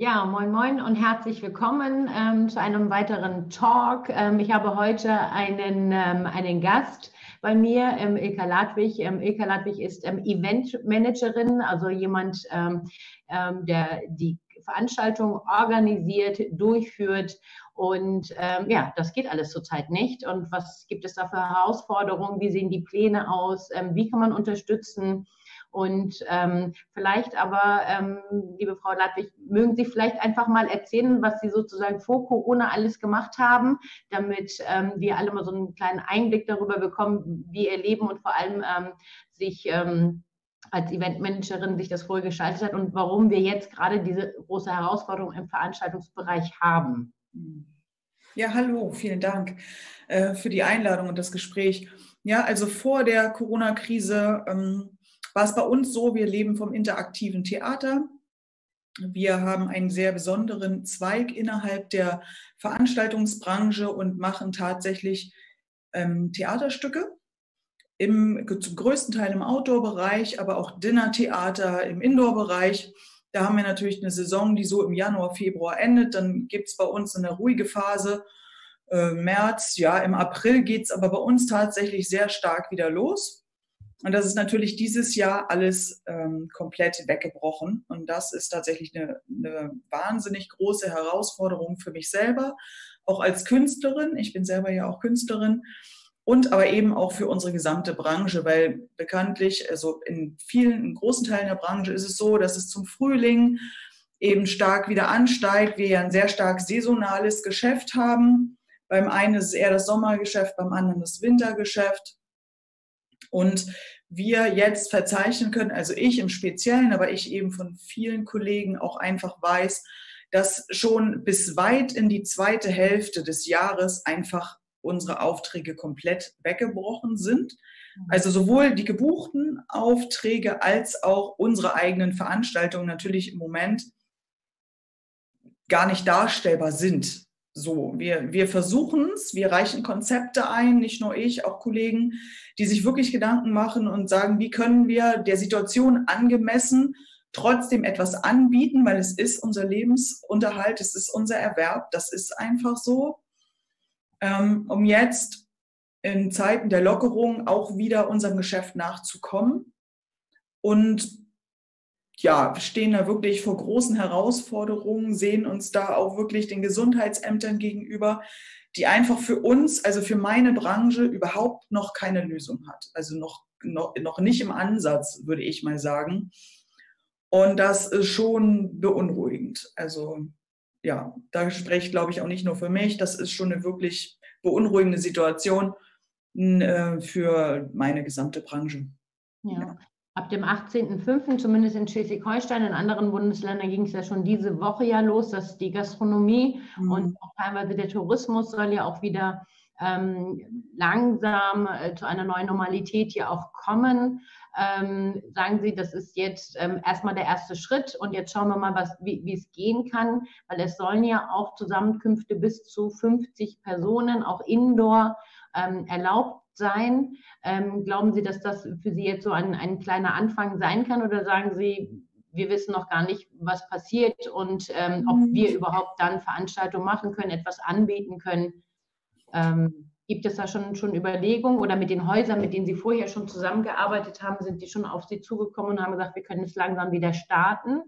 Ja, moin moin und herzlich willkommen ähm, zu einem weiteren Talk. Ähm, ich habe heute einen, ähm, einen Gast bei mir, ähm, Ilka Ladwig. Ähm, Ilka Ladwig ist ähm, Eventmanagerin, also jemand, ähm, der die Veranstaltung organisiert, durchführt. Und ja, das geht alles zurzeit nicht. Und was gibt es da für Herausforderungen? Wie sehen die Pläne aus? wie kann man unterstützen? Und ähm, vielleicht aber, ähm, liebe Frau Ladwig, mögen Sie vielleicht einfach mal erzählen, was Sie sozusagen vor Corona alles gemacht haben, damit ähm, wir alle mal so einen kleinen Einblick darüber bekommen, wie Ihr Leben und vor allem ähm, sich ähm, als Eventmanagerin sich das vorher gestaltet hat und warum wir jetzt gerade diese große Herausforderung im Veranstaltungsbereich haben. Ja, hallo, vielen Dank äh, für die Einladung und das Gespräch. Ja, also vor der Corona-Krise ähm, war es bei uns so, wir leben vom interaktiven Theater. Wir haben einen sehr besonderen Zweig innerhalb der Veranstaltungsbranche und machen tatsächlich ähm, Theaterstücke. Im, zum größten Teil im Outdoor-Bereich, aber auch Dinnertheater im Indoor-Bereich. Da haben wir natürlich eine Saison, die so im Januar, Februar endet. Dann gibt es bei uns eine ruhige Phase. Äh, März, ja, im April geht es aber bei uns tatsächlich sehr stark wieder los. Und das ist natürlich dieses Jahr alles ähm, komplett weggebrochen. Und das ist tatsächlich eine, eine wahnsinnig große Herausforderung für mich selber, auch als Künstlerin. Ich bin selber ja auch Künstlerin. Und aber eben auch für unsere gesamte Branche, weil bekanntlich, also in vielen, in großen Teilen der Branche ist es so, dass es zum Frühling eben stark wieder ansteigt. Wir ja ein sehr stark saisonales Geschäft haben. Beim einen ist es eher das Sommergeschäft, beim anderen das Wintergeschäft. Und wir jetzt verzeichnen können, also ich im Speziellen, aber ich eben von vielen Kollegen auch einfach weiß, dass schon bis weit in die zweite Hälfte des Jahres einfach unsere Aufträge komplett weggebrochen sind. Mhm. Also sowohl die gebuchten Aufträge als auch unsere eigenen Veranstaltungen natürlich im Moment gar nicht darstellbar sind. So, wir, wir versuchen es, wir reichen Konzepte ein, nicht nur ich, auch Kollegen, die sich wirklich Gedanken machen und sagen, wie können wir der Situation angemessen trotzdem etwas anbieten, weil es ist unser Lebensunterhalt, es ist unser Erwerb, das ist einfach so, ähm, um jetzt in Zeiten der Lockerung auch wieder unserem Geschäft nachzukommen und ja, stehen da wirklich vor großen Herausforderungen, sehen uns da auch wirklich den Gesundheitsämtern gegenüber, die einfach für uns, also für meine Branche überhaupt noch keine Lösung hat. Also noch, noch, noch nicht im Ansatz, würde ich mal sagen. Und das ist schon beunruhigend. Also ja, da spreche ich, glaube ich, auch nicht nur für mich. Das ist schon eine wirklich beunruhigende Situation äh, für meine gesamte Branche. Ja. ja ab dem 18.05., zumindest in Schleswig-Holstein, in anderen Bundesländern ging es ja schon diese Woche ja los, dass die Gastronomie mhm. und auch teilweise der Tourismus soll ja auch wieder ähm, langsam äh, zu einer neuen Normalität hier auch kommen. Ähm, sagen Sie, das ist jetzt ähm, erstmal der erste Schritt und jetzt schauen wir mal, was, wie, es gehen kann, weil es sollen ja auch Zusammenkünfte bis zu 50 Personen, auch indoor, ähm, erlaubt sein. Ähm, glauben Sie, dass das für Sie jetzt so ein, ein kleiner Anfang sein kann oder sagen Sie, wir wissen noch gar nicht, was passiert und ähm, ob mhm. wir überhaupt dann Veranstaltungen machen können, etwas anbieten können? Ähm, gibt es da schon, schon Überlegungen oder mit den Häusern, mit denen Sie vorher schon zusammengearbeitet haben, sind die schon auf Sie zugekommen und haben gesagt, wir können es langsam wieder starten?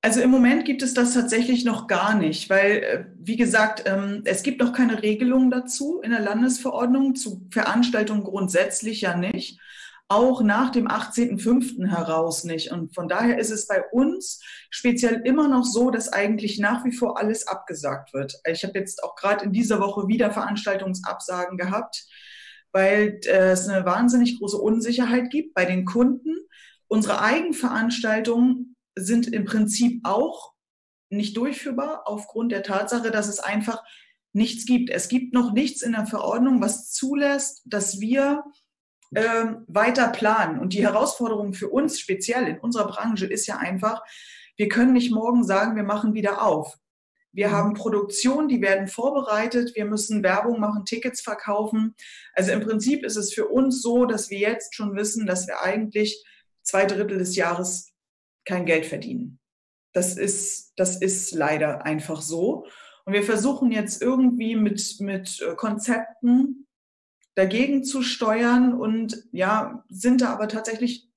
Also im Moment gibt es das tatsächlich noch gar nicht, weil, äh, wie gesagt, ähm, es gibt noch keine Regelung dazu in der Landesverordnung, zu Veranstaltungen grundsätzlich ja nicht, auch nach dem 18.05. heraus nicht. Und von daher ist es bei uns speziell immer noch so, dass eigentlich nach wie vor alles abgesagt wird. Ich habe jetzt auch gerade in dieser Woche wieder Veranstaltungsabsagen gehabt, weil äh, es eine wahnsinnig große Unsicherheit gibt bei den Kunden. Unsere Eigenveranstaltungen sind im Prinzip auch nicht durchführbar aufgrund der Tatsache, dass es einfach nichts gibt. Es gibt noch nichts in der Verordnung, was zulässt, dass wir äh, weiter planen. Und die Herausforderung für uns speziell in unserer Branche ist ja einfach, wir können nicht morgen sagen, wir machen wieder auf. Wir mhm. haben Produktion, die werden vorbereitet, wir müssen Werbung machen, Tickets verkaufen. Also im Prinzip ist es für uns so, dass wir jetzt schon wissen, dass wir eigentlich zwei Drittel des Jahres kein Geld verdienen. Das ist, das ist leider einfach so. Und wir versuchen jetzt irgendwie mit, mit äh, Konzepten dagegen zu steuern und ja, sind da aber tatsächlich,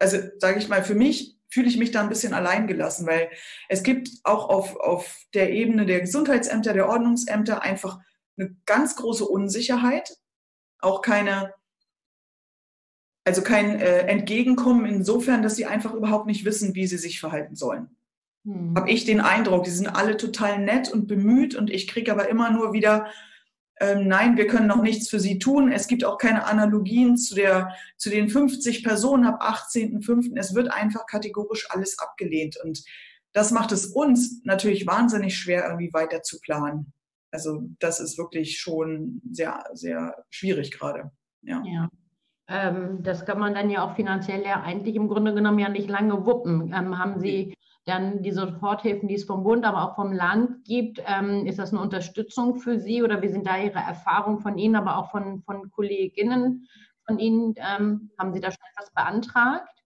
also sage ich mal, für mich fühle ich mich da ein bisschen alleingelassen, weil es gibt auch auf, auf der Ebene der Gesundheitsämter, der Ordnungsämter einfach eine ganz große Unsicherheit, auch keine, also kein äh, Entgegenkommen insofern, dass sie einfach überhaupt nicht wissen, wie sie sich verhalten sollen. Hm. Habe ich den Eindruck, die sind alle total nett und bemüht und ich kriege aber immer nur wieder ähm, nein, wir können noch nichts für sie tun. Es gibt auch keine Analogien zu, der, zu den 50 Personen ab 18.05. Es wird einfach kategorisch alles abgelehnt. Und das macht es uns natürlich wahnsinnig schwer, irgendwie weiter zu planen. Also das ist wirklich schon sehr, sehr schwierig gerade. Ja. ja. Ähm, das kann man dann ja auch finanziell ja eigentlich im Grunde genommen ja nicht lange wuppen. Ähm, haben Sie dann die Soforthilfen, die es vom Bund, aber auch vom Land gibt, ähm, ist das eine Unterstützung für Sie oder wie sind da Ihre Erfahrungen von Ihnen, aber auch von, von Kolleginnen von Ihnen? Ähm, haben Sie da schon etwas beantragt?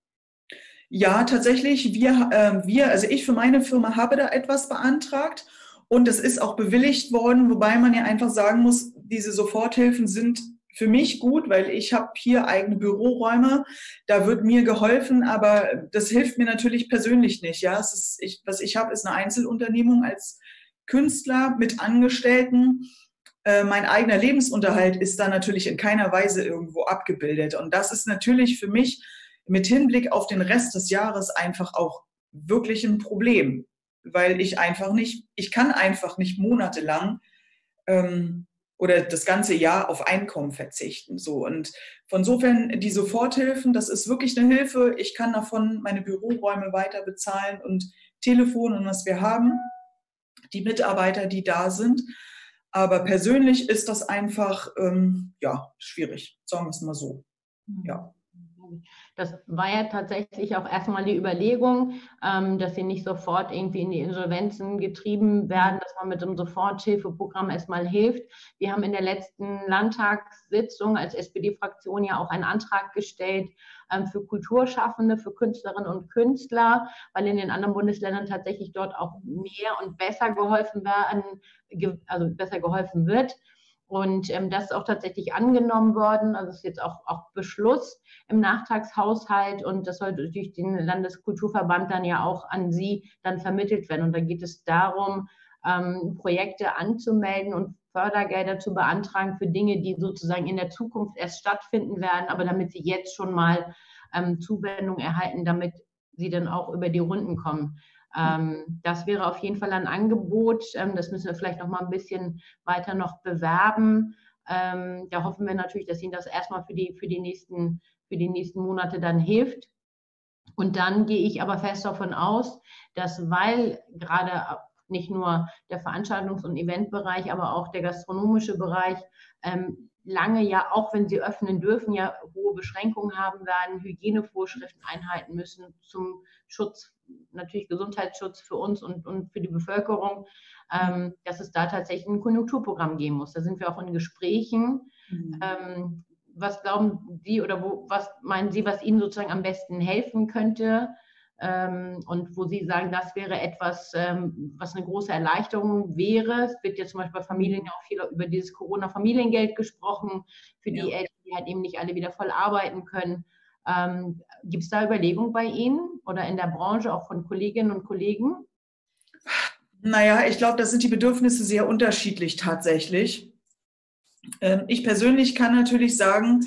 Ja, tatsächlich. Wir, äh, wir, also ich für meine Firma habe da etwas beantragt und es ist auch bewilligt worden, wobei man ja einfach sagen muss, diese Soforthilfen sind für mich gut, weil ich habe hier eigene Büroräume, da wird mir geholfen, aber das hilft mir natürlich persönlich nicht. Ja, ist, ich, was ich habe, ist eine Einzelunternehmung als Künstler mit Angestellten. Äh, mein eigener Lebensunterhalt ist da natürlich in keiner Weise irgendwo abgebildet. Und das ist natürlich für mich mit Hinblick auf den Rest des Jahres einfach auch wirklich ein Problem, weil ich einfach nicht, ich kann einfach nicht monatelang ähm, oder das ganze Jahr auf Einkommen verzichten. So und von sofern die Soforthilfen, das ist wirklich eine Hilfe. Ich kann davon meine Büroräume weiter bezahlen und Telefon und was wir haben, die Mitarbeiter, die da sind. Aber persönlich ist das einfach ähm, ja schwierig, sagen wir es mal so. Ja. Das war ja tatsächlich auch erstmal die Überlegung, ähm, dass sie nicht sofort irgendwie in die Insolvenzen getrieben werden, dass man mit einem Soforthilfeprogramm erstmal hilft. Wir haben in der letzten Landtagssitzung als SPD-Fraktion ja auch einen Antrag gestellt ähm, für Kulturschaffende, für Künstlerinnen und Künstler, weil in den anderen Bundesländern tatsächlich dort auch mehr und besser geholfen werden, also besser geholfen wird. Und ähm, das ist auch tatsächlich angenommen worden. Also ist jetzt auch, auch Beschluss im Nachtragshaushalt und das soll durch den Landeskulturverband dann ja auch an Sie dann vermittelt werden. Und da geht es darum, ähm, Projekte anzumelden und Fördergelder zu beantragen für Dinge, die sozusagen in der Zukunft erst stattfinden werden, aber damit Sie jetzt schon mal ähm, Zuwendung erhalten, damit Sie dann auch über die Runden kommen. Ähm, das wäre auf jeden Fall ein Angebot. Ähm, das müssen wir vielleicht noch mal ein bisschen weiter noch bewerben. Ähm, da hoffen wir natürlich, dass Ihnen das erstmal für die, für die, nächsten, für die nächsten Monate dann hilft. Und dann gehe ich aber fest davon aus, dass weil gerade nicht nur der Veranstaltungs- und Eventbereich, aber auch der gastronomische Bereich ähm, lange ja, auch wenn sie öffnen dürfen, ja hohe Beschränkungen haben werden, Hygienevorschriften einhalten müssen zum Schutz, natürlich Gesundheitsschutz für uns und, und für die Bevölkerung, ähm, dass es da tatsächlich ein Konjunkturprogramm geben muss. Da sind wir auch in Gesprächen. Mhm. Ähm, was glauben Sie oder wo, was meinen Sie, was Ihnen sozusagen am besten helfen könnte? Ähm, und wo Sie sagen, das wäre etwas, ähm, was eine große Erleichterung wäre. Es wird jetzt zum Beispiel bei Familien ja auch viel über dieses Corona-Familiengeld gesprochen, für die ja. Eltern, die halt eben nicht alle wieder voll arbeiten können. Ähm, Gibt es da Überlegungen bei Ihnen oder in der Branche, auch von Kolleginnen und Kollegen? Naja, ich glaube, da sind die Bedürfnisse sehr unterschiedlich tatsächlich. Ähm, ich persönlich kann natürlich sagen,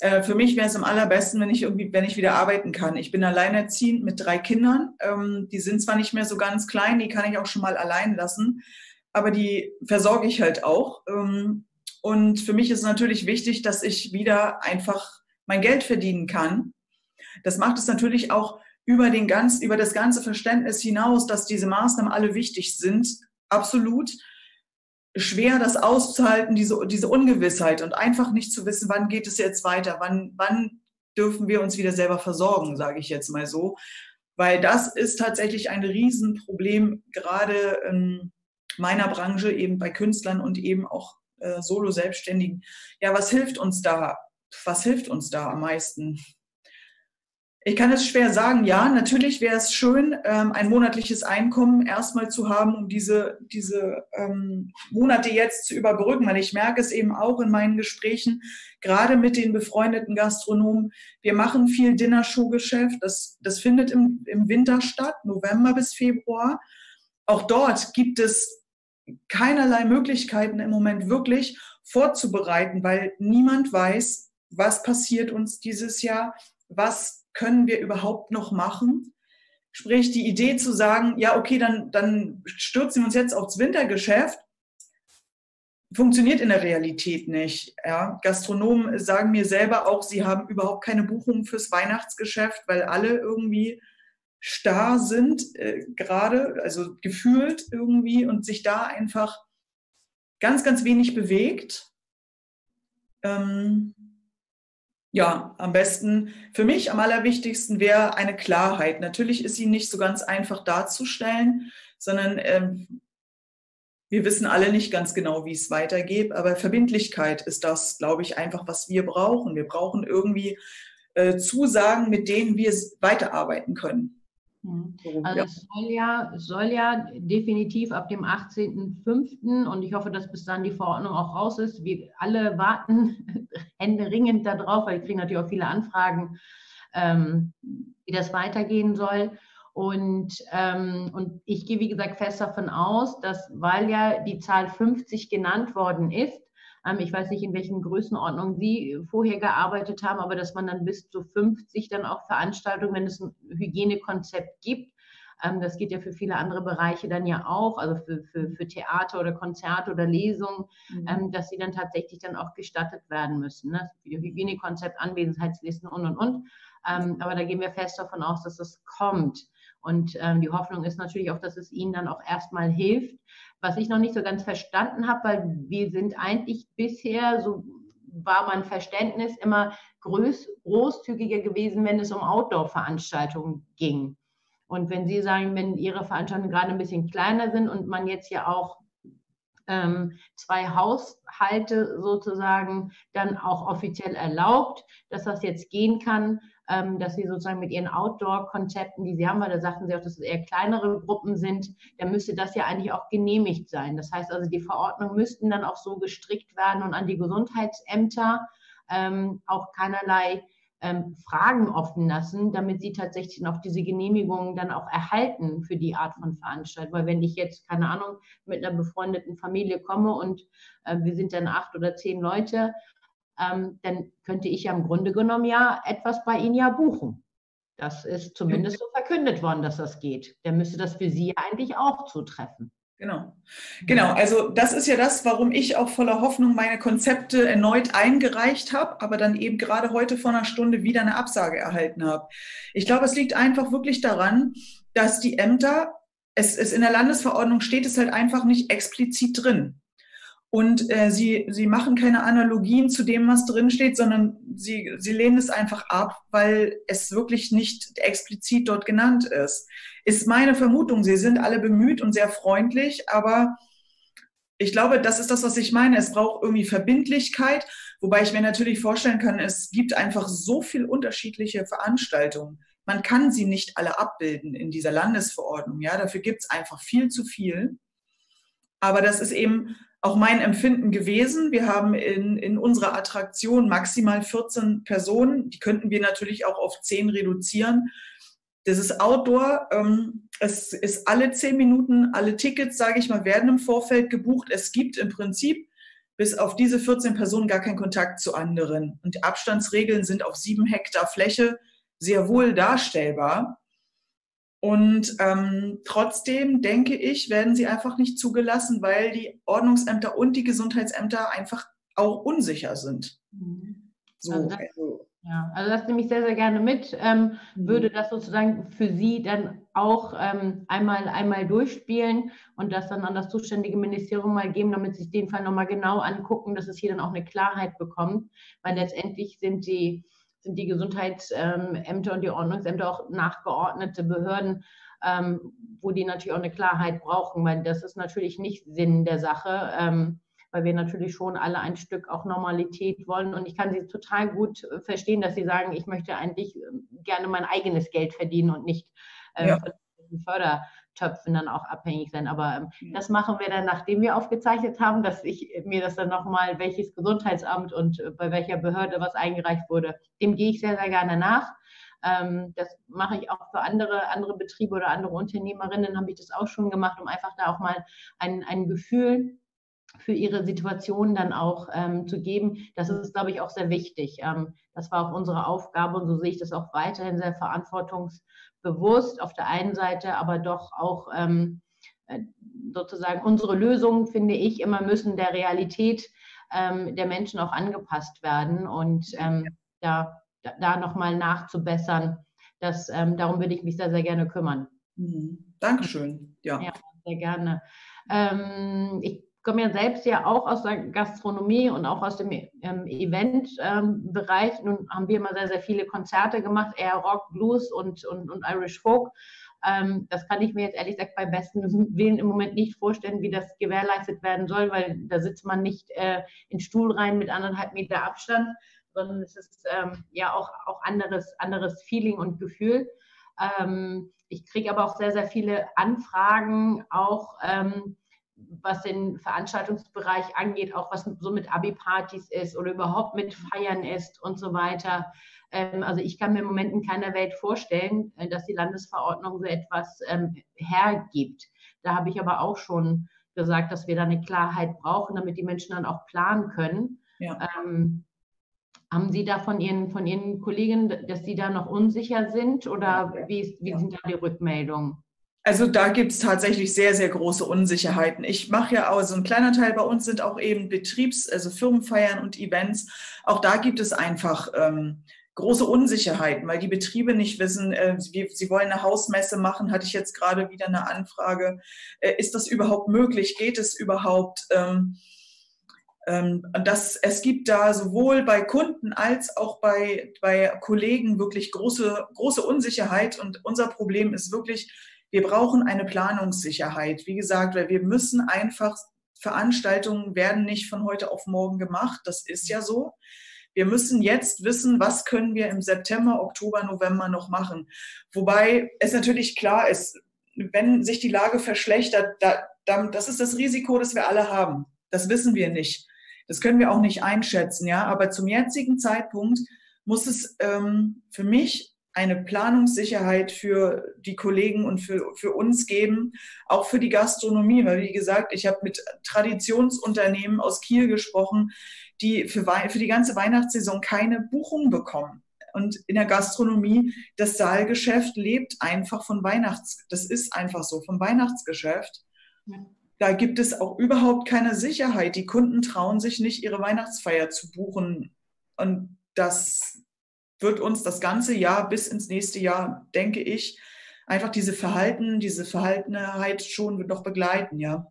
äh, für mich wäre es am allerbesten, wenn ich irgendwie, wenn ich wieder arbeiten kann. Ich bin alleinerziehend mit drei Kindern. Ähm, die sind zwar nicht mehr so ganz klein, die kann ich auch schon mal allein lassen, aber die versorge ich halt auch. Ähm, und für mich ist natürlich wichtig, dass ich wieder einfach mein Geld verdienen kann. Das macht es natürlich auch über den ganz, über das ganze Verständnis hinaus, dass diese Maßnahmen alle wichtig sind. Absolut schwer, das auszuhalten, diese, diese Ungewissheit und einfach nicht zu wissen, wann geht es jetzt weiter, wann, wann dürfen wir uns wieder selber versorgen, sage ich jetzt mal so. Weil das ist tatsächlich ein Riesenproblem, gerade in meiner Branche, eben bei Künstlern und eben auch äh, Solo-Selbstständigen. Ja, was hilft uns da? Was hilft uns da am meisten? Ich kann es schwer sagen. Ja, natürlich wäre es schön, ähm, ein monatliches Einkommen erstmal zu haben, um diese, diese ähm, Monate jetzt zu überbrücken, weil ich merke es eben auch in meinen Gesprächen, gerade mit den befreundeten Gastronomen. Wir machen viel Dinnershow-Geschäft. Das, das findet im, im Winter statt, November bis Februar. Auch dort gibt es keinerlei Möglichkeiten im Moment wirklich vorzubereiten, weil niemand weiß, was passiert uns dieses Jahr, was können wir überhaupt noch machen? Sprich, die Idee zu sagen, ja, okay, dann, dann stürzen wir uns jetzt aufs Wintergeschäft, funktioniert in der Realität nicht. Ja. Gastronomen sagen mir selber auch, sie haben überhaupt keine Buchungen fürs Weihnachtsgeschäft, weil alle irgendwie starr sind, äh, gerade, also gefühlt irgendwie und sich da einfach ganz, ganz wenig bewegt. Ähm, ja, am besten, für mich am allerwichtigsten wäre eine Klarheit. Natürlich ist sie nicht so ganz einfach darzustellen, sondern ähm, wir wissen alle nicht ganz genau, wie es weitergeht, aber Verbindlichkeit ist das, glaube ich, einfach, was wir brauchen. Wir brauchen irgendwie äh, Zusagen, mit denen wir weiterarbeiten können. Also es soll ja, soll ja definitiv ab dem 18.05. und ich hoffe, dass bis dann die Verordnung auch raus ist. Wir alle warten händeringend darauf, weil wir kriegen natürlich auch viele Anfragen, ähm, wie das weitergehen soll. Und, ähm, und ich gehe, wie gesagt, fest davon aus, dass, weil ja die Zahl 50 genannt worden ist, ich weiß nicht, in welchen Größenordnungen Sie vorher gearbeitet haben, aber dass man dann bis zu 50 dann auch Veranstaltungen, wenn es ein Hygienekonzept gibt, ähm, das geht ja für viele andere Bereiche dann ja auch, also für, für, für Theater oder Konzerte oder Lesungen, mhm. Ähm, dass sie dann tatsächlich dann auch gestattet werden müssen. Ne? Hygienekonzept, Anwesenheitslisten und, und, und. aber da gehen wir fest davon aus, dass das kommt. Und ähm, die Hoffnung ist natürlich auch, dass es ihnen dann auch erstmal hilft. Was ich noch nicht so ganz verstanden habe, weil wir sind eigentlich bisher, so war mein Verständnis, immer groß, großzügiger gewesen, wenn es um Outdoor-Veranstaltungen ging. Und wenn Sie sagen, wenn Ihre Veranstaltungen gerade ein bisschen kleiner sind und man jetzt ja auch ähm, zwei Haushalte sozusagen dann auch offiziell erlaubt, dass das jetzt gehen kann, ähm, dass sie sozusagen mit ihren Outdoor-Konzepten, die sie haben, weil da sagten sie auch, dass es eher kleinere Gruppen sind, dann müsste das ja eigentlich auch genehmigt sein. Das heißt also, die Verordnungen müssten dann auch so gestrickt werden und an die Gesundheitsämter ähm, auch keinerlei ähm, Fragen offen lassen, damit sie tatsächlich noch diese Genehmigungen dann auch erhalten für die Art von Veranstaltung. Weil wenn ich jetzt, keine Ahnung, mit einer befreundeten Familie komme und äh, wir sind dann acht oder zehn Leute ähm, dann könnte ich ja im Grunde genommen ja etwas bei Ihnen ja buchen. Das ist zumindest so verkündet worden, dass das geht. Dann müsste das für Sie eigentlich auch zutreffen. Genau. Genau. Also das ist ja das, warum ich auch voller Hoffnung meine Konzepte erneut eingereicht habe, aber dann eben gerade heute vor einer Stunde wieder eine Absage erhalten habe. Ich glaube, es liegt einfach wirklich daran, dass die Ämter, es, es in der Landesverordnung steht es halt einfach nicht explizit drin. Und äh, sie, sie machen keine Analogien zu dem, was drinsteht, sondern sie, sie lehnen es einfach ab, weil es wirklich nicht explizit dort genannt ist. Ist meine Vermutung. Sie sind alle bemüht und sehr freundlich, aber ich glaube, das ist das, was ich meine. Es braucht irgendwie Verbindlichkeit, wobei ich mir natürlich vorstellen kann, es gibt einfach so viel unterschiedliche Veranstaltungen. Man kann sie nicht alle abbilden in dieser Landesverordnung. Ja, dafür gibt es einfach viel zu viel. Aber das ist eben auch mein Empfinden gewesen. Wir haben in, in unserer Attraktion maximal 14 Personen. Die könnten wir natürlich auch auf 10 reduzieren. Das ist Outdoor. Ähm, es ist alle 10 Minuten, alle Tickets, sage ich mal, werden im Vorfeld gebucht. Es gibt im Prinzip bis auf diese 14 Personen gar keinen Kontakt zu anderen. Und die Abstandsregeln sind auf sieben Hektar Fläche sehr wohl darstellbar. Und ähm, trotzdem denke ich, werden sie einfach nicht zugelassen, weil die Ordnungsämter und die Gesundheitsämter einfach auch unsicher sind. Mhm. So, also das, also. Ja, also das nehme ich sehr, sehr gerne mit. Ähm, mhm. Würde das sozusagen für Sie dann auch ähm, einmal, einmal durchspielen und das dann an das zuständige Ministerium mal geben, damit Sie sich den Fall nochmal genau angucken, dass es hier dann auch eine Klarheit bekommt, weil letztendlich sind die sind die Gesundheitsämter und die Ordnungsämter auch nachgeordnete Behörden, ähm, wo die natürlich auch eine Klarheit brauchen, weil das ist natürlich nicht Sinn der Sache, ähm, weil wir natürlich schon alle ein Stück auch Normalität wollen. Und ich kann Sie total gut äh, verstehen, dass Sie sagen, ich möchte eigentlich ähm, gerne mein eigenes Geld verdienen und nicht äh, ja. von Fördertöpfen dann auch abhängig sein. Aber ähm, das machen wir dann, nachdem wir aufgezeichnet haben, dass ich mir das dann nochmal, welches Gesundheitsamt und äh, bei welcher Behörde was eingereicht wurde, dem gehe ich sehr, sehr gerne nach. Ähm, das mache ich auch für andere, andere Betriebe oder andere Unternehmerinnen, habe ich das auch schon gemacht, um einfach da auch mal ein, ein Gefühl für ihre Situation dann auch ähm, zu geben. Das ist, glaube ich, auch sehr wichtig. Ähm, das war auch unsere Aufgabe und so sehe ich das auch weiterhin sehr verantwortungsbewusst auf der einen Seite, aber doch auch ähm, äh, sozusagen unsere Lösungen, finde ich, immer müssen der Realität ähm, der Menschen auch angepasst werden. Und ähm, da, da nochmal nachzubessern. Das, ähm, darum würde ich mich sehr, sehr gerne kümmern. Mhm. Dankeschön. Ja. ja, sehr gerne. Ich komme ja selbst ja auch aus der Gastronomie und auch aus dem ähm, Event-Bereich. Ähm, Nun haben wir immer sehr, sehr viele Konzerte gemacht, eher Rock, Blues und, und, und Irish Folk. Ähm, das kann ich mir jetzt ehrlich gesagt beim besten Willen im Moment nicht vorstellen, wie das gewährleistet werden soll, weil da sitzt man nicht äh, in Stuhl rein mit anderthalb Meter Abstand, sondern es ist ähm, ja auch, auch anderes, anderes Feeling und Gefühl. Ähm, ich kriege aber auch sehr, sehr viele Anfragen, auch ähm, was den Veranstaltungsbereich angeht, auch was so mit Abi-Partys ist oder überhaupt mit Feiern ist und so weiter. Ähm, also ich kann mir im Moment in keiner Welt vorstellen, äh, dass die Landesverordnung so etwas ähm, hergibt. Da habe ich aber auch schon gesagt, dass wir da eine Klarheit brauchen, damit die Menschen dann auch planen können. Ja. Ähm, haben Sie da von Ihren, von Ihren Kollegen, dass Sie da noch unsicher sind oder wie, wie sind da die Rückmeldungen? Also da gibt es tatsächlich sehr, sehr große Unsicherheiten. Ich mache ja auch so ein kleiner Teil bei uns sind auch eben Betriebs-, also Firmenfeiern und Events. Auch da gibt es einfach ähm, große Unsicherheiten, weil die Betriebe nicht wissen, äh, sie, sie, wollen eine Hausmesse machen, hatte ich jetzt gerade wieder eine Anfrage. Äh, ist das überhaupt möglich? Geht es überhaupt? Ähm, ähm, das, es gibt da sowohl bei Kunden als auch bei, bei Kollegen wirklich große, große Unsicherheit. Und unser Problem ist wirklich, wir brauchen eine Planungssicherheit. Wie gesagt, weil wir müssen einfach, Veranstaltungen werden nicht von heute auf morgen gemacht. Das ist ja so. Wir müssen jetzt wissen, was können wir im September, Oktober, November noch machen. Wobei es natürlich klar ist, wenn sich die Lage verschlechtert, da, das ist das Risiko, das wir alle haben. Das wissen wir nicht. Das können wir auch nicht einschätzen, ja. Aber zum jetzigen Zeitpunkt muss es ähm, für mich eine Planungssicherheit für die Kollegen und für, für uns geben, auch für die Gastronomie. Weil, wie gesagt, ich habe mit Traditionsunternehmen aus Kiel gesprochen, die für, für die ganze Weihnachtssaison keine Buchung bekommen. Und in der Gastronomie, das Saalgeschäft lebt einfach von Weihnachts, das ist einfach so, vom Weihnachtsgeschäft. Ja da gibt es auch überhaupt keine Sicherheit. Die Kunden trauen sich nicht, ihre Weihnachtsfeier zu buchen. Und das wird uns das ganze Jahr bis ins nächste Jahr, denke ich, einfach diese Verhalten, diese Verhaltenheit schon noch begleiten, ja.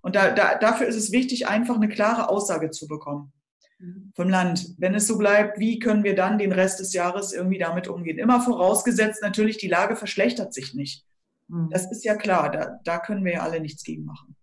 Und da, da, dafür ist es wichtig, einfach eine klare Aussage zu bekommen mhm. vom Land. Wenn es so bleibt, wie können wir dann den Rest des Jahres irgendwie damit umgehen? Immer vorausgesetzt natürlich, die Lage verschlechtert sich nicht. Mhm. Das ist ja klar, da, da können wir ja alle nichts gegen machen.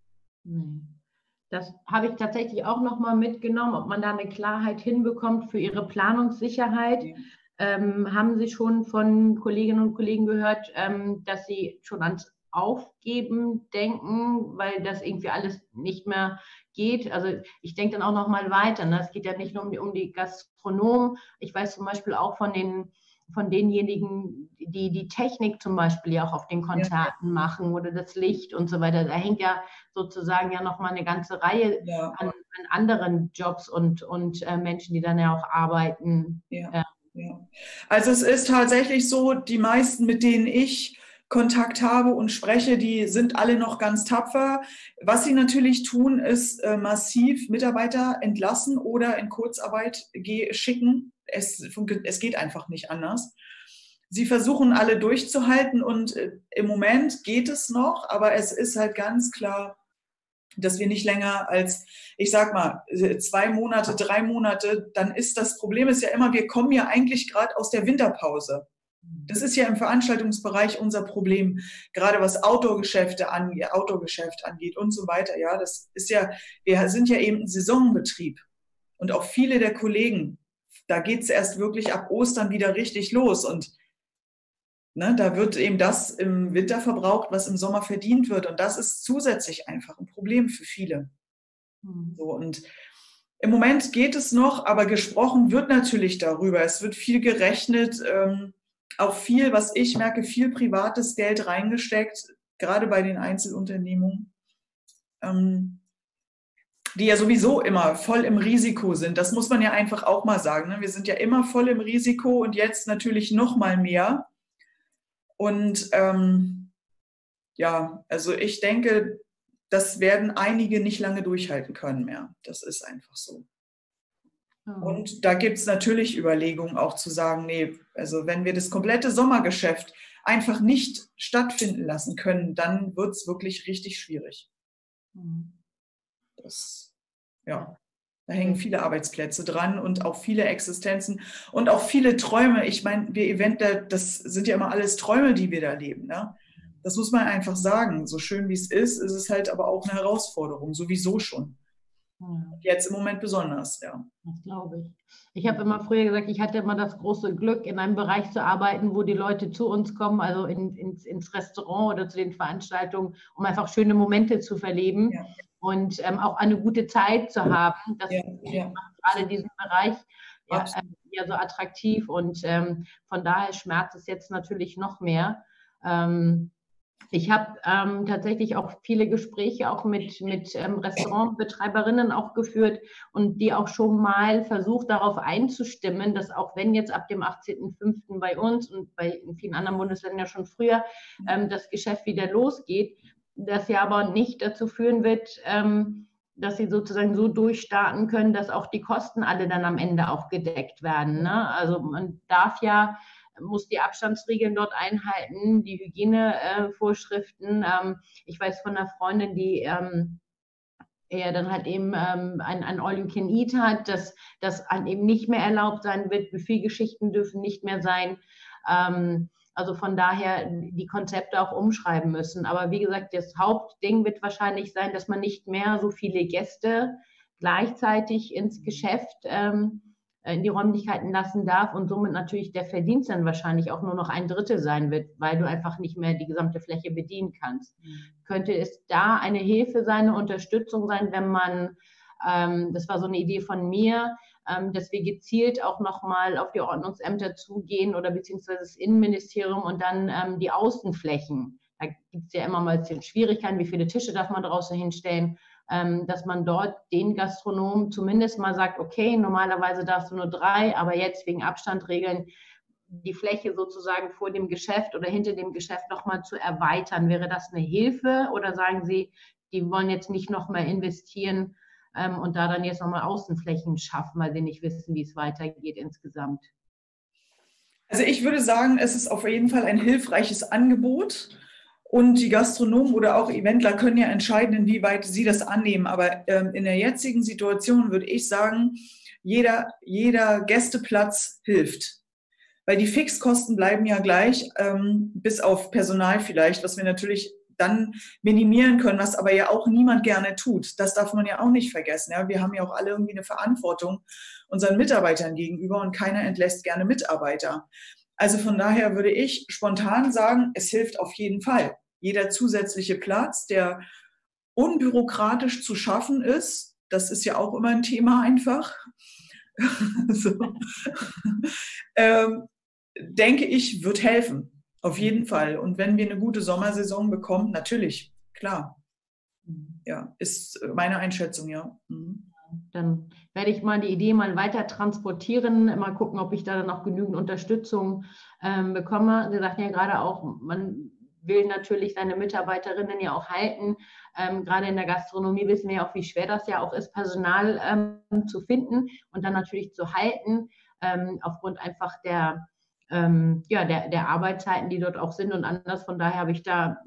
Das habe ich tatsächlich auch nochmal mitgenommen, ob man da eine Klarheit hinbekommt für Ihre Planungssicherheit. Ja. Ähm, haben Sie schon von Kolleginnen und Kollegen gehört, ähm, dass Sie schon ans Aufgeben denken, weil das irgendwie alles nicht mehr geht? Also ich denke dann auch nochmal weiter. Ne? Es geht ja nicht nur um die, um die Gastronomen. Ich weiß zum Beispiel auch von den von denjenigen, die die Technik zum Beispiel ja auch auf den Konzerten ja. machen oder das Licht und so weiter. Da hängt ja sozusagen ja nochmal eine ganze Reihe ja. an, an, anderen Jobs und, und äh, Menschen, die dann ja auch arbeiten. Ja. Äh. Ja. Also es ist tatsächlich so, die meisten, mit denen ich Kontakt habe und spreche, die sind alle noch ganz tapfer. Was sie natürlich tun, ist äh, massiv Mitarbeiter entlassen oder in Kurzarbeit schicken es, es geht einfach nicht anders. Sie versuchen alle durchzuhalten und äh, im Moment geht es noch, aber es ist halt ganz klar, dass wir nicht länger als, ich sag mal, äh, zwei Monate, drei Monate, dann ist das Problem ist ja immer, wir kommen ja eigentlich gerade aus der Winterpause. Das ist ja im Veranstaltungsbereich unser Problem, gerade was Outdoor-Geschäfte angeht, Outdoor-Geschäft angeht und so weiter. Ja, das ist ja, wir sind ja eben ein Saisonbetrieb. Und auch viele der Kollegen, da geht es erst wirklich ab Ostern wieder richtig los. Und ne, da wird eben das im Winter verbraucht, was im Sommer verdient wird. Und das ist zusätzlich einfach ein Problem für viele. Mhm. So, und im Moment geht es noch, aber gesprochen wird natürlich darüber. Es wird viel gerechnet. Ähm, auch viel, was ich merke, viel privates Geld reingesteckt, gerade bei den Einzelunternehmungen, ähm, die ja sowieso immer voll im Risiko sind. Das muss man ja einfach auch mal sagen. Ne? Wir sind ja immer voll im Risiko und jetzt natürlich noch mal mehr. Und ähm, ja, also ich denke, das werden einige nicht lange durchhalten können mehr. Das ist einfach so. Und da gibt es natürlich Überlegungen auch zu sagen, nee, also wenn wir das komplette Sommergeschäft einfach nicht stattfinden lassen können, dann wird es wirklich richtig schwierig. Mhm. Das, ja, da hängen viele Arbeitsplätze dran und auch viele Existenzen und auch viele Träume. Ich meine, wir Eventer, das sind ja immer alles Träume, die wir da leben. Ne? Das muss man einfach sagen. So schön wie es ist, ist es halt aber auch eine Herausforderung, sowieso schon. Jetzt im Moment besonders, ja. Das glaube ich. Ich habe immer früher gesagt, ich hatte immer das große Glück, in einem Bereich zu arbeiten, wo die Leute zu uns kommen, also in, ins, ins, Restaurant oder zu den Veranstaltungen, um einfach schöne Momente zu verleben ja. Und ähm, auch eine gute Zeit zu haben. Das ja, ja. macht gerade diesen Bereich ja, äh, ja so attraktiv und ähm, von daher schmerzt es jetzt natürlich noch mehr. Ähm, ich habe ähm, tatsächlich auch viele Gespräche auch mit, mit ähm, Restaurantbetreiberinnen auch geführt und die auch schon mal versucht, darauf einzustimmen, dass auch wenn jetzt ab dem 18.05. bei uns und bei vielen anderen Bundesländern ja schon früher ähm, das Geschäft wieder losgeht, das ja aber nicht dazu führen wird, ähm, dass sie sozusagen so durchstarten können, dass auch die Kosten alle dann am Ende auch gedeckt werden. Ne? Also man darf ja muss die Abstandsregeln dort einhalten, die Hygienevorschriften. Ähm, ich weiß von einer Freundin, die ähm, er dann halt eben ähm, ein, ein All-You-Can-Eat hat, dass das halt eben nicht mehr erlaubt sein wird. Buffetgeschichten dürfen nicht mehr sein. Ähm, also von daher die Konzepte auch umschreiben müssen. Aber wie gesagt, das Hauptding wird wahrscheinlich sein, dass man nicht mehr so viele Gäste gleichzeitig ins Geschäft ähm, in die Räumlichkeiten lassen darf und somit natürlich der Verdienst dann wahrscheinlich auch nur noch ein Drittel sein wird, weil du einfach nicht mehr die gesamte Fläche bedienen kannst. Mhm. Könnte es da eine Hilfe sein, eine Unterstützung sein, wenn man, ähm, das war so eine Idee von mir, ähm, dass wir gezielt auch nochmal auf die Ordnungsämter zugehen oder beziehungsweise das Innenministerium und dann ähm, die Außenflächen. Da gibt es ja immer mal Schwierigkeiten, wie viele Tische darf man draußen hinstellen ähm, dass man dort den Gastronomen zumindest mal sagt, okay, normalerweise darfst du nur drei, aber jetzt wegen Abstandregeln die Fläche sozusagen vor dem Geschäft oder hinter dem Geschäft nochmal zu erweitern. Wäre das eine Hilfe oder sagen Sie, die wollen jetzt nicht nochmal investieren ähm, und da dann jetzt nochmal Außenflächen schaffen, weil sie nicht wissen, wie es weitergeht insgesamt? Also ich würde sagen, es ist auf jeden Fall ein hilfreiches Angebot. Und die Gastronomen oder auch Eventler können ja entscheiden, inwieweit sie das annehmen. Aber ähm, in der jetzigen Situation würde ich sagen, jeder, jeder Gästeplatz hilft. Weil die Fixkosten bleiben ja gleich, ähm, bis auf Personal vielleicht, was wir natürlich dann minimieren können, was aber ja auch niemand gerne tut. Das darf man ja auch nicht vergessen. Ja? Wir haben ja auch alle irgendwie eine Verantwortung unseren Mitarbeitern gegenüber und keiner entlässt gerne Mitarbeiter. Also von daher würde ich spontan sagen, es hilft auf jeden Fall. Jeder zusätzliche Platz, der unbürokratisch zu schaffen ist, das ist ja auch immer ein Thema einfach. ähm, denke ich, wird helfen. Auf jeden Fall. Und wenn wir eine gute Sommersaison bekommen, natürlich, klar. Ja, ist meine Einschätzung, ja. Mhm. Dann werde ich mal die Idee mal weiter transportieren, mal gucken, ob ich da dann auch genügend Unterstützung ähm, bekomme. Sie sagten ja gerade auch, man will natürlich seine Mitarbeiterinnen ja auch halten. Ähm, gerade in der Gastronomie wissen wir ja auch, wie schwer das ja auch ist, Personal ähm, zu finden und dann natürlich zu halten, ähm, aufgrund einfach der, ähm, ja, der, der Arbeitszeiten, die dort auch sind und anders. Von daher habe ich da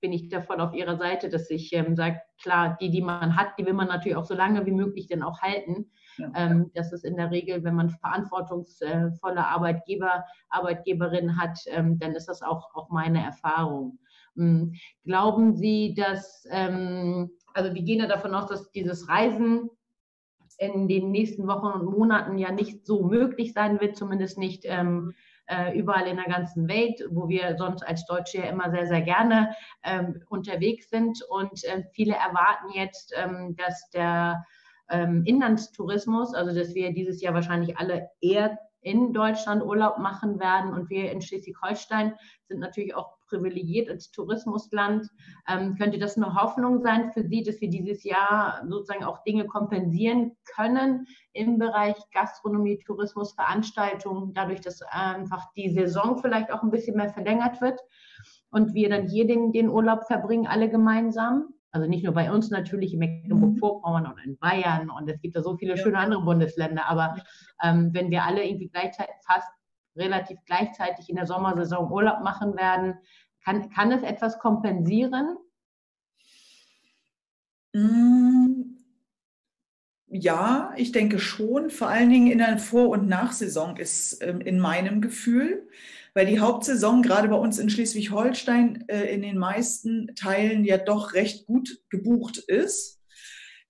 bin ich davon auf ihrer Seite, dass ich ähm, sage, klar, die, die man hat, die will man natürlich auch so lange wie möglich dann auch halten. Ja. Ähm, das ist in der Regel, wenn man verantwortungsvolle Arbeitgeber, Arbeitgeberinnen hat, ähm, dann ist das auch, auch meine Erfahrung. Ähm, glauben Sie, dass, ähm, also wir gehen ja davon aus, dass dieses Reisen in den nächsten Wochen und Monaten ja nicht so möglich sein wird, zumindest nicht ähm, äh, überall in der ganzen Welt, wo wir sonst als Deutsche ja immer sehr, sehr gerne ähm, unterwegs sind. Und äh, viele erwarten jetzt, ähm, dass der ähm, Inlandstourismus, also dass wir dieses Jahr wahrscheinlich alle eher in Deutschland Urlaub machen werden. Und wir in Schleswig-Holstein sind natürlich auch privilegiert als Tourismusland. Ähm, könnte das eine Hoffnung sein für Sie, dass wir dieses Jahr sozusagen auch Dinge kompensieren können im Bereich Gastronomie, Tourismus, Veranstaltungen, dadurch, dass einfach die Saison vielleicht auch ein bisschen mehr verlängert wird und wir dann hier den, den Urlaub verbringen, alle gemeinsam? Also nicht nur bei uns natürlich in Mecklenburg-Vorpommern und in Bayern und es gibt ja so viele schöne andere Bundesländer, aber ähm, wenn wir alle irgendwie gleichzeitig fast relativ gleichzeitig in der Sommersaison Urlaub machen werden, kann, kann es etwas kompensieren? Mm, ja, ich denke schon. Vor allen Dingen in der Vor- und Nachsaison ist ähm, in meinem Gefühl weil die Hauptsaison gerade bei uns in Schleswig-Holstein äh, in den meisten Teilen ja doch recht gut gebucht ist,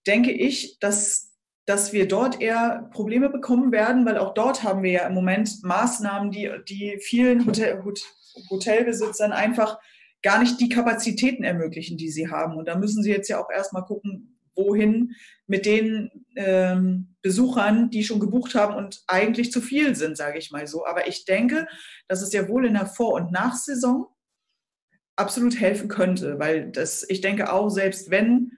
denke ich, dass, dass wir dort eher Probleme bekommen werden, weil auch dort haben wir ja im Moment Maßnahmen, die, die vielen Hotel, Hotelbesitzern einfach gar nicht die Kapazitäten ermöglichen, die sie haben. Und da müssen sie jetzt ja auch erstmal gucken, wohin mit den ähm, Besuchern, die schon gebucht haben und eigentlich zu viel sind, sage ich mal so. Aber ich denke, dass es ja wohl in der Vor- und Nachsaison absolut helfen könnte, weil das, ich denke auch, selbst wenn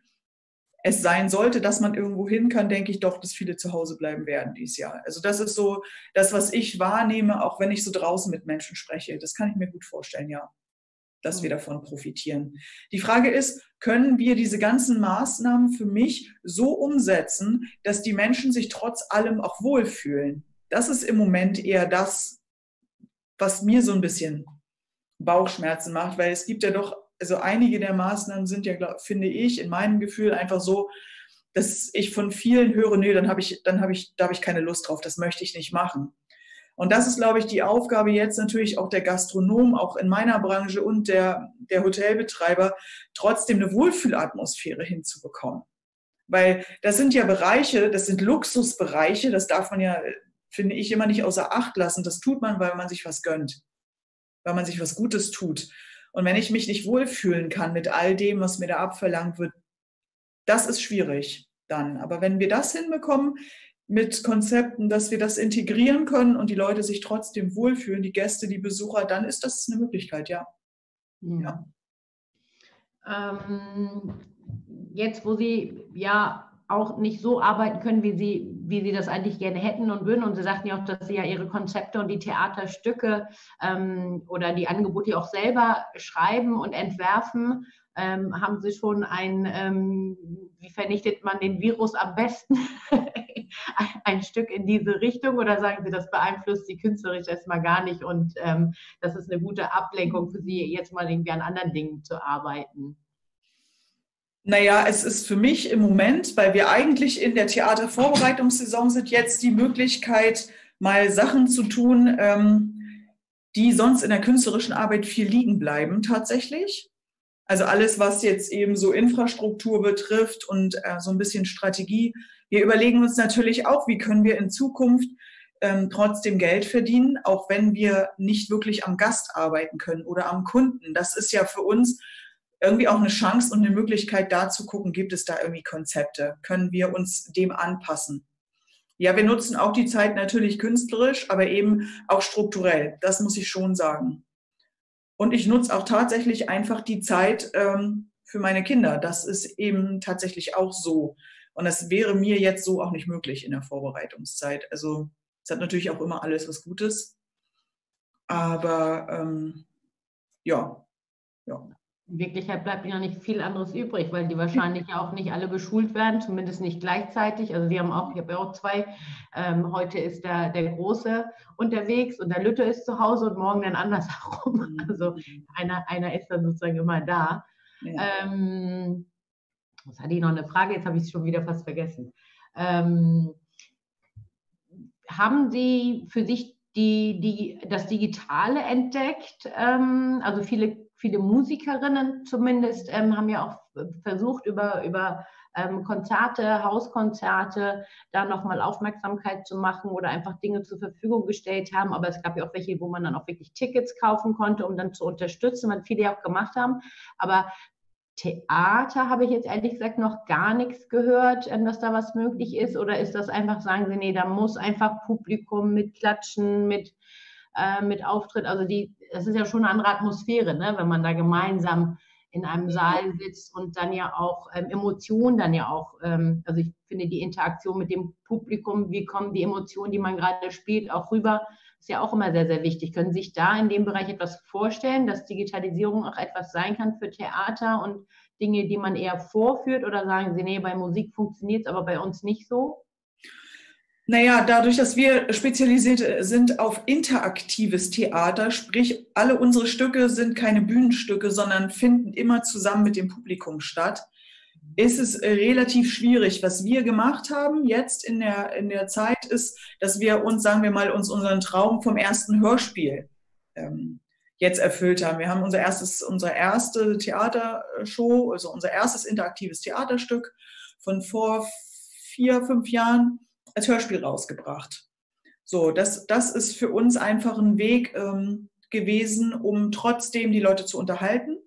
es sein sollte, dass man irgendwo hin kann, denke ich doch, dass viele zu Hause bleiben werden dieses Jahr. Also das ist so das, was ich wahrnehme, auch wenn ich so draußen mit Menschen spreche. Das kann ich mir gut vorstellen, ja dass wir mhm. davon profitieren. Die Frage ist, können wir diese ganzen Maßnahmen für mich so umsetzen, dass die Menschen sich trotz allem auch wohlfühlen? Das ist im Moment eher das, was mir so ein bisschen Bauchschmerzen macht, weil es gibt ja doch, also einige der Maßnahmen sind ja, finde ich, in meinem Gefühl einfach so, dass ich von vielen höre, nee, dann habe ich, dann habe ich, da habe ich keine Lust drauf, das möchte ich nicht machen. Und das ist, glaube ich, die Aufgabe jetzt natürlich auch der Gastronom, auch in meiner Branche und der, der Hotelbetreiber, trotzdem eine Wohlfühlatmosphäre hinzubekommen. Weil das sind ja Bereiche, das sind Luxusbereiche, das darf man ja, finde ich, immer nicht außer Acht lassen. Das tut man, weil man sich was gönnt, weil man sich was Gutes tut. Und wenn ich mich nicht wohlfühlen kann mit all dem, was mir da abverlangt wird, das ist schwierig dann. Aber wenn wir das hinbekommen, mit Konzepten, dass wir das integrieren können und die Leute sich trotzdem wohlfühlen, die Gäste, die Besucher, dann ist das eine Möglichkeit, ja. ja. Ähm, jetzt, wo Sie ja auch nicht so arbeiten können, wie Sie, wie Sie das eigentlich gerne hätten und würden. Und Sie sagten ja auch, dass Sie ja Ihre Konzepte und die Theaterstücke ähm, oder die Angebote auch selber schreiben und entwerfen. Ähm, haben Sie schon ein, ähm, wie vernichtet man den Virus am besten, ein Stück in diese Richtung oder sagen Sie, das beeinflusst Sie künstlerisch erstmal gar nicht und ähm, das ist eine gute Ablenkung für Sie, jetzt mal irgendwie an anderen Dingen zu arbeiten? Naja, es ist für mich im Moment, weil wir eigentlich in der Theatervorbereitungssaison sind, jetzt die Möglichkeit, mal Sachen zu tun, ähm, die sonst in der künstlerischen Arbeit viel liegen bleiben tatsächlich. Also alles, was jetzt eben so Infrastruktur betrifft und äh, so ein bisschen Strategie. Wir überlegen uns natürlich auch, wie können wir in Zukunft ähm, trotzdem Geld verdienen, auch wenn wir nicht wirklich am Gast arbeiten können oder am Kunden. Das ist ja für uns irgendwie auch eine Chance und eine Möglichkeit, da zu gucken, gibt es da irgendwie Konzepte? Können wir uns dem anpassen? Ja, wir nutzen auch die Zeit natürlich künstlerisch, aber eben auch strukturell. Das muss ich schon sagen. Und ich nutze auch tatsächlich einfach die Zeit ähm, für meine Kinder. Das ist eben tatsächlich auch so. Und das wäre mir jetzt so auch nicht möglich in der Vorbereitungszeit. Also es hat natürlich auch immer alles was Gutes. Aber ähm, ja, ja. In Wirklichkeit bleibt ja nicht viel anderes übrig, weil die wahrscheinlich ja auch nicht alle beschult werden, zumindest nicht gleichzeitig. Also wir haben auch, ich habe ja auch zwei. Ähm, heute ist der, der Große unterwegs und der Lütte ist zu Hause und morgen dann andersherum. Also einer, einer ist dann sozusagen immer da. Ja. Ähm, was hatte ich noch eine Frage? Jetzt habe ich es schon wieder fast vergessen. Ähm, haben Sie für sich die, die, das Digitale entdeckt? Ähm, also viele, viele Musikerinnen zumindest ähm, haben ja auch versucht, über, über ähm, Konzerte, Hauskonzerte, da nochmal Aufmerksamkeit zu machen oder einfach Dinge zur Verfügung gestellt haben. Aber es gab ja auch welche, wo man dann auch wirklich Tickets kaufen konnte, um dann zu unterstützen, was viele ja auch gemacht haben. Aber Theater habe ich jetzt ehrlich gesagt noch gar nichts gehört, ähm, dass da was möglich ist. Oder ist das einfach, sagen Sie, nee, da muss einfach Publikum mit Klatschen, mit, äh, mit Auftritt. Also die, das ist ja schon eine andere Atmosphäre, ne? wenn man da gemeinsam in einem Saal sitzt und dann ja auch ähm, Emotionen dann ja auch, ähm, also ich finde die Interaktion mit dem Publikum, wie kommen die Emotionen, die man gerade spielt, auch rüber, ist ja auch immer sehr, sehr wichtig. Können Sie sich da in dem Bereich etwas vorstellen, dass Digitalisierung auch etwas sein kann für Theater und Dinge, die man eher vorführt oder sagen Sie, nee, bei Musik funktioniert es, aber bei uns nicht so? Naja, dadurch, dass wir spezialisiert sind auf interaktives Theater, sprich alle unsere Stücke sind keine Bühnenstücke, sondern finden immer zusammen mit dem Publikum statt, ist es relativ schwierig. Was wir gemacht haben jetzt in der, in der Zeit ist, dass wir uns, sagen wir mal, uns unseren Traum vom ersten Hörspiel ähm, jetzt erfüllt haben. Wir haben unser erstes, unsere erste Theatershow, also unser erstes interaktives Theaterstück von vor vier, fünf Jahren als Hörspiel rausgebracht. So, das, das ist für uns einfach ein Weg ähm, gewesen, um trotzdem die Leute zu unterhalten.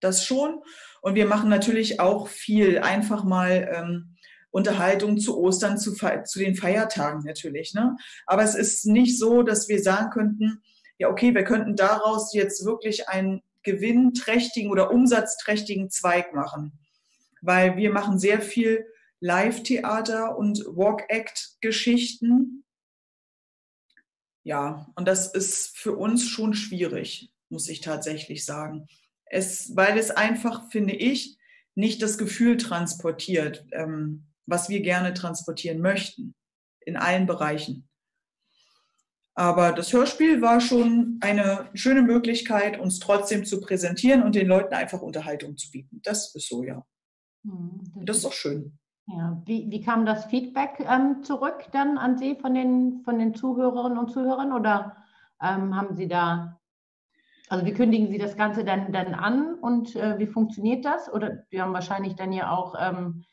Das schon. Und wir machen natürlich auch viel einfach mal ähm, Unterhaltung zu Ostern, zu, zu den Feiertagen natürlich. Ne? Aber es ist nicht so, dass wir sagen könnten, ja, okay, wir könnten daraus jetzt wirklich einen gewinnträchtigen oder umsatzträchtigen Zweig machen. Weil wir machen sehr viel Live-Theater und Walk-Act-Geschichten. Ja, und das ist für uns schon schwierig, muss ich tatsächlich sagen. Es, weil es einfach, finde ich, nicht das Gefühl transportiert, ähm, was wir gerne transportieren möchten, in allen Bereichen. Aber das Hörspiel war schon eine schöne Möglichkeit, uns trotzdem zu präsentieren und den Leuten einfach Unterhaltung zu bieten. Das ist so, ja. Hm, das ist auch schön. Ja, wie, wie kam das Feedback ähm, zurück dann an Sie von den, von den Zuhörerinnen und Zuhörern oder ähm, haben Sie da, also wie kündigen Sie das Ganze dann, dann an und äh, wie funktioniert das? Oder wir haben wahrscheinlich dann ja auch ähm,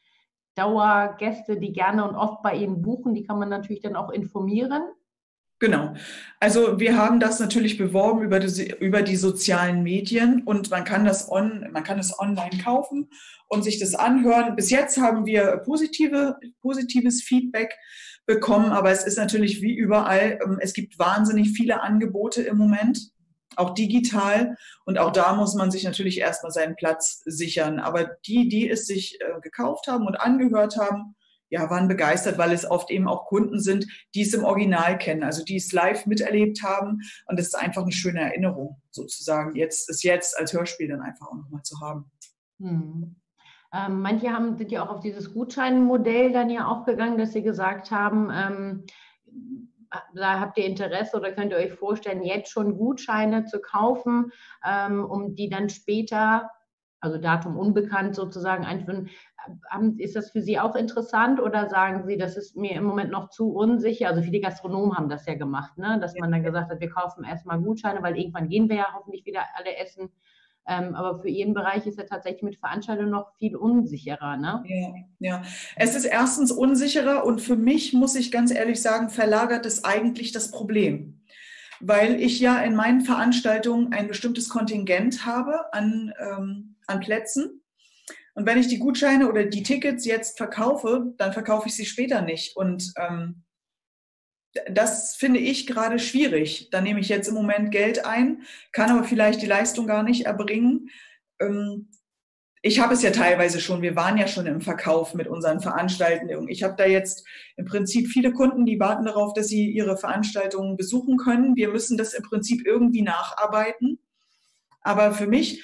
Dauergäste, die gerne und oft bei Ihnen buchen, die kann man natürlich dann auch informieren. Genau. Also wir haben das natürlich beworben über die, über die sozialen Medien und man kann das on, man kann es online kaufen und sich das anhören. Bis jetzt haben wir positive, positives Feedback bekommen, aber es ist natürlich wie überall, ähm, es gibt wahnsinnig viele Angebote im Moment, auch digital. Und auch da muss man sich natürlich erstmal seinen Platz sichern. Aber die, die es sich äh, gekauft haben und angehört haben, ja, waren begeistert, weil es oft eben auch Kunden sind, die es im Original kennen, also die es live miterlebt haben. Und es ist einfach eine schöne Erinnerung, sozusagen, jetzt ist jetzt als Hörspiel dann einfach auch nochmal zu haben. Hm. Ähm, manche haben, sind ja auch auf dieses Gutscheinmodell dann ja auch gegangen, dass sie gesagt haben, ähm, da habt ihr Interesse oder könnt ihr euch vorstellen, jetzt schon Gutscheine zu kaufen, ähm, um die dann später also Datum unbekannt sozusagen einführen. Ist das für Sie auch interessant oder sagen Sie, das ist mir im Moment noch zu unsicher? Also viele Gastronomen haben das ja gemacht, ne? dass man dann gesagt hat, wir kaufen erstmal Gutscheine, weil irgendwann gehen wir ja hoffentlich wieder alle essen. Ähm, aber für Ihren Bereich ist ja tatsächlich mit Veranstaltungen noch viel unsicherer. Ne? Ja, ja, es ist erstens unsicherer und für mich, muss ich ganz ehrlich sagen, verlagert es eigentlich das Problem weil ich ja in meinen Veranstaltungen ein bestimmtes Kontingent habe an ähm, an Plätzen. Und wenn ich die Gutscheine oder die Tickets jetzt verkaufe, dann verkaufe ich sie später nicht. Und ähm, das finde ich gerade schwierig. Da nehme ich jetzt im Moment Geld ein, kann aber vielleicht die Leistung gar nicht erbringen. Ähm, ich habe es ja teilweise schon, wir waren ja schon im Verkauf mit unseren Veranstaltungen. Ich habe da jetzt im Prinzip viele Kunden, die warten darauf, dass sie ihre Veranstaltungen besuchen können. Wir müssen das im Prinzip irgendwie nacharbeiten. Aber für mich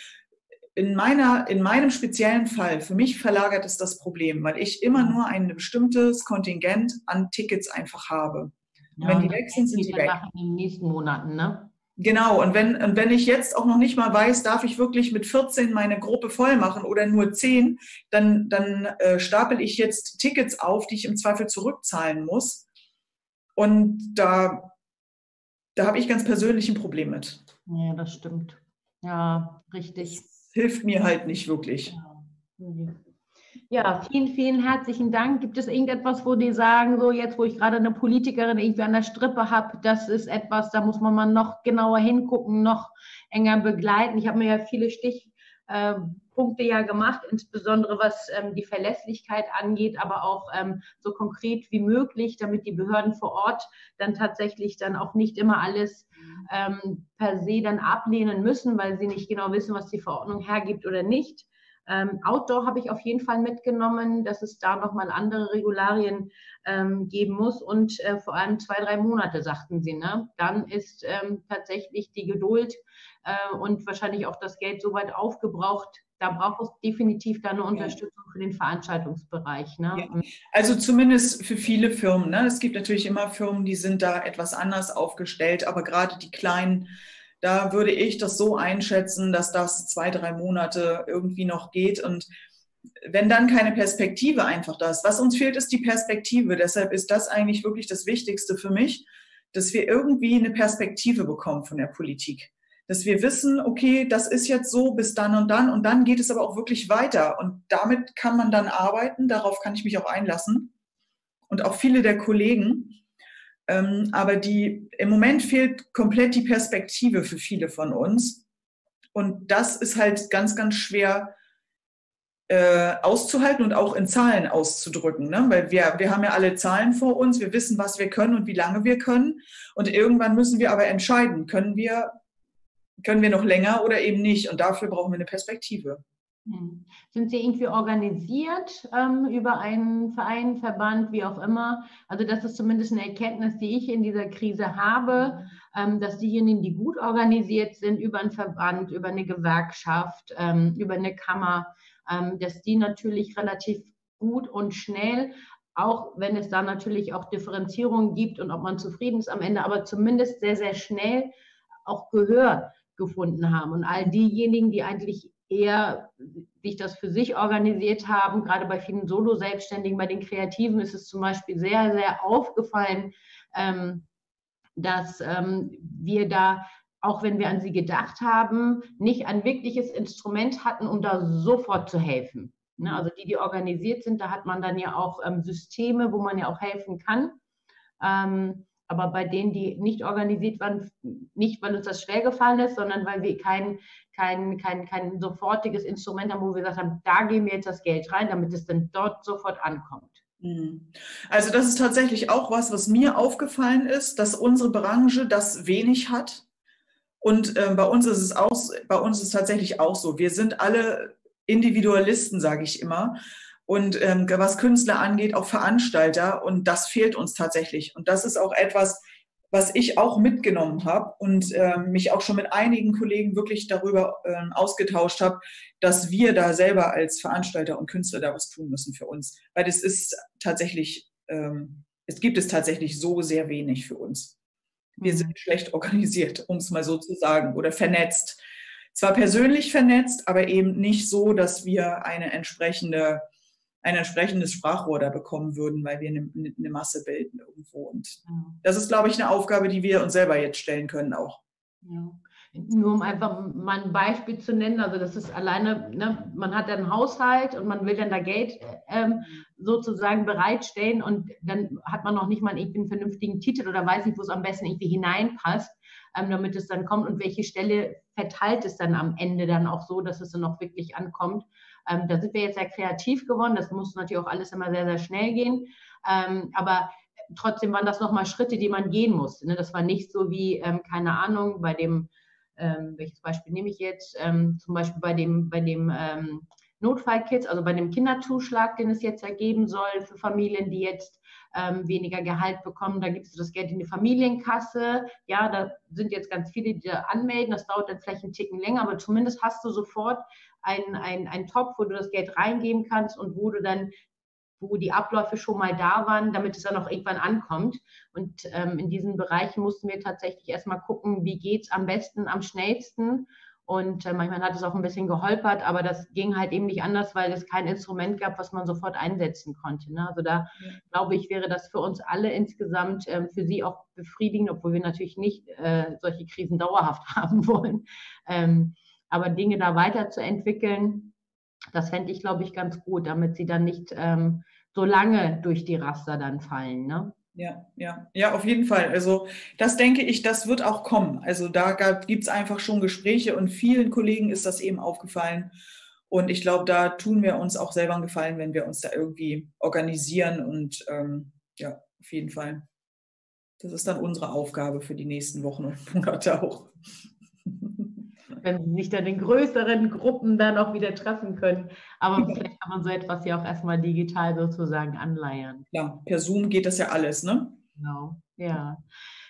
in, meiner, in meinem speziellen Fall, für mich verlagert es das Problem, weil ich immer nur ein bestimmtes Kontingent an Tickets einfach habe. Ja, wenn die weg sind, sind die weg. In den nächsten Monaten, ne? Genau, und wenn, und wenn ich jetzt auch noch nicht mal weiß, darf ich wirklich mit 14 meine Gruppe voll machen oder nur 10, dann, dann äh, stapel ich jetzt Tickets auf, die ich im Zweifel zurückzahlen muss. Und da, da habe ich ganz persönlich ein Problem mit. Ja, das stimmt. Ja, richtig. Hilft mir halt nicht wirklich. Ja. Vielen, vielen herzlichen Dank. Gibt es irgendetwas, wo die sagen, so jetzt, wo ich gerade eine Politikerin irgendwie an der Strippe habe, das ist etwas, da muss man mal noch genauer hingucken, noch enger begleiten. Ich habe mir ja viele Stichpunkte ja gemacht, insbesondere was ähm, die Verlässlichkeit angeht, aber auch ähm, so konkret wie möglich, damit die Behörden vor Ort dann tatsächlich dann auch nicht immer alles ähm, per se dann ablehnen müssen, weil sie nicht genau wissen, was die Verordnung hergibt oder nicht. Ähm, Outdoor habe ich auf jeden Fall mitgenommen, dass es da nochmal andere Regularien ähm, geben muss und äh, vor allem zwei, drei Monate, sagten sie. Ne? Dann ist ähm, tatsächlich die Geduld äh, und wahrscheinlich auch das Geld so weit aufgebraucht. Da braucht es definitiv dann eine Unterstützung für den Veranstaltungsbereich. Ne? Ja. Also zumindest für viele Firmen. Ne? Es gibt natürlich immer Firmen, die sind da etwas anders aufgestellt, aber gerade die kleinen da würde ich das so einschätzen, dass das zwei, drei Monate irgendwie noch geht. Und wenn dann keine Perspektive einfach da ist, was uns fehlt, ist die Perspektive. Deshalb ist das eigentlich wirklich das Wichtigste für mich, dass wir irgendwie eine Perspektive bekommen von der Politik. Dass wir wissen, okay, das ist jetzt so bis dann und dann und dann geht es aber auch wirklich weiter. Und damit kann man dann arbeiten, darauf kann ich mich auch einlassen. Und auch viele der Kollegen, ähm, aber die, im Moment fehlt komplett die Perspektive für viele von uns. Und das ist halt ganz, ganz schwer äh, auszuhalten und auch in Zahlen auszudrücken. Ne? Weil wir, wir haben ja alle Zahlen vor uns, wir wissen, was wir können und wie lange wir können. Und irgendwann müssen wir aber entscheiden, können wir, können wir noch länger oder eben nicht. Und dafür brauchen wir eine Perspektive. Hm. Sind Sie irgendwie organisiert ähm, über einen Verein, Verband, wie auch immer? Also das ist zumindest eine Erkenntnis, die ich in dieser Krise habe, ähm, dass diejenigen, die gut organisiert sind, über einen Verband, über eine Gewerkschaft, ähm, über eine Kammer, ähm, dass die natürlich relativ gut und schnell, auch wenn es da natürlich auch Differenzierungen gibt und ob man zufrieden ist am Ende, aber zumindest sehr, sehr schnell auch Gehör gefunden haben. Und all diejenigen, die eigentlich eher sich das für sich organisiert haben. Gerade bei vielen Solo-Selbstständigen, bei den Kreativen ist es zum Beispiel sehr, sehr aufgefallen, ähm, dass ähm, wir da, auch wenn wir an sie gedacht haben, nicht ein wirkliches Instrument hatten, um da sofort zu helfen. Ne? Also die, die organisiert sind, da hat man dann ja auch ähm, Systeme, wo man ja auch helfen kann. Aber bei denen, die nicht organisiert waren, nicht, weil uns das schwer gefallen ist, sondern weil wir kein, kein, kein, kein sofortiges Instrument haben, wo wir gesagt haben, da geben wir jetzt das Geld rein, damit es dann dort sofort ankommt. Mhm. Also das ist tatsächlich auch was, was mir aufgefallen ist, dass unsere Branche das wenig hat. Und äh, bei uns ist es auch, bei uns ist tatsächlich auch so. Wir sind alle Individualisten, sage ich immer und ähm, was Künstler angeht, auch Veranstalter. Und das fehlt uns tatsächlich. Und das ist auch etwas, was ich auch mitgenommen habe und ähm, mich auch schon mit einigen Kollegen wirklich darüber ähm, ausgetauscht habe, dass wir da selber als Veranstalter und Künstler da was tun müssen für uns. Weil es ist tatsächlich, ähm, es gibt es tatsächlich so sehr wenig für uns. Wir mhm. sind schlecht organisiert, um es mal so zu sagen, oder vernetzt. Zwar persönlich vernetzt, aber eben nicht so, dass wir eine entsprechende ein entsprechendes Sprachrohr da bekommen würden, weil wir eine, eine Masse bilden irgendwo. Und das ist, glaube ich, eine Aufgabe, die wir uns selber jetzt stellen können auch. Ja. Nur um einfach mal ein Beispiel zu nennen, also das ist alleine, ne, man hat einen Haushalt und man will dann da Geld ähm, sozusagen bereitstellen und dann hat man noch nicht mal irgendwie einen vernünftigen Titel oder weiß nicht, wo es am besten irgendwie hineinpasst, ähm, damit es dann kommt und welche Stelle verteilt es dann am Ende dann auch so, dass es dann auch wirklich ankommt. Ähm, da sind wir jetzt sehr kreativ geworden. Das muss natürlich auch alles immer sehr, sehr schnell gehen. Ähm, aber trotzdem waren das nochmal Schritte, die man gehen musste. Ne? Das war nicht so wie, ähm, keine Ahnung, bei dem, ähm, welches Beispiel nehme ich jetzt? Ähm, zum Beispiel bei dem, bei dem ähm, Notfallkids, also bei dem Kinderzuschlag, den es jetzt ergeben soll für Familien, die jetzt ähm, weniger Gehalt bekommen. Da gibt es das Geld in die Familienkasse. Ja, da sind jetzt ganz viele, die da anmelden. Das dauert dann vielleicht einen Ticken länger, aber zumindest hast du sofort einen, einen, einen Topf, wo du das Geld reingeben kannst und wo du dann wo die Abläufe schon mal da waren, damit es dann auch irgendwann ankommt. Und ähm, in diesen Bereichen mussten wir tatsächlich erstmal gucken, wie geht es am besten, am schnellsten Und äh, manchmal hat es auch ein bisschen geholpert, aber das ging halt eben nicht anders, weil es kein Instrument gab, was man sofort einsetzen konnte. Ne? Also da ja. glaube ich, wäre das für uns alle insgesamt ähm, für Sie auch befriedigend, obwohl wir natürlich nicht äh, solche Krisen dauerhaft haben wollen. Ähm, aber Dinge da weiterzuentwickeln, das fände ich, glaube ich, ganz gut, damit sie dann nicht ähm, so lange durch die Raster dann fallen. Ne? Ja, ja, ja, auf jeden Fall. Also das denke ich, das wird auch kommen. Also da gibt es einfach schon Gespräche und vielen Kollegen ist das eben aufgefallen. Und ich glaube, da tun wir uns auch selber einen Gefallen, wenn wir uns da irgendwie organisieren. Und ähm, ja, auf jeden Fall. Das ist dann unsere Aufgabe für die nächsten Wochen und Monate auch wenn sie sich dann in größeren Gruppen dann auch wieder treffen können. Aber vielleicht kann man so etwas ja auch erstmal digital sozusagen anleiern. Ja, per Zoom geht das ja alles, ne? Genau, ja.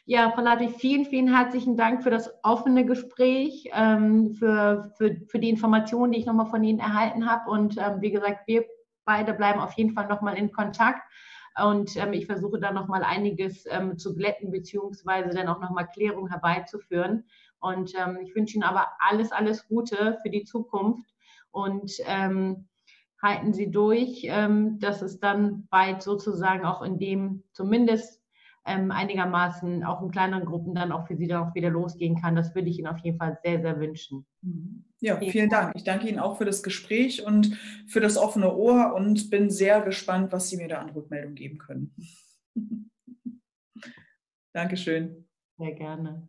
Ja, Frau Lati, vielen, vielen herzlichen Dank für das offene Gespräch, ähm, für, für, für die Informationen, die ich nochmal von Ihnen erhalten habe. Und ähm, wie gesagt, wir beide bleiben auf jeden Fall nochmal in Kontakt. Und ähm, ich versuche da nochmal einiges zu glätten, beziehungsweise dann auch nochmal Klärung herbeizuführen. Und ähm, ich wünsche Ihnen aber alles, alles Gute für die Zukunft und ähm, halten Sie durch, ähm, dass es dann bald sozusagen auch in dem zumindest ähm, einigermaßen auch in kleineren Gruppen dann auch für Sie dann auch wieder losgehen kann. Das würde ich Ihnen auf jeden Fall sehr, sehr wünschen. Ja, vielen Dank. Ich danke Ihnen auch für das Gespräch und für das offene Ohr und bin sehr gespannt, was Sie mir da an Rückmeldung geben können. Dankeschön. Sehr gerne.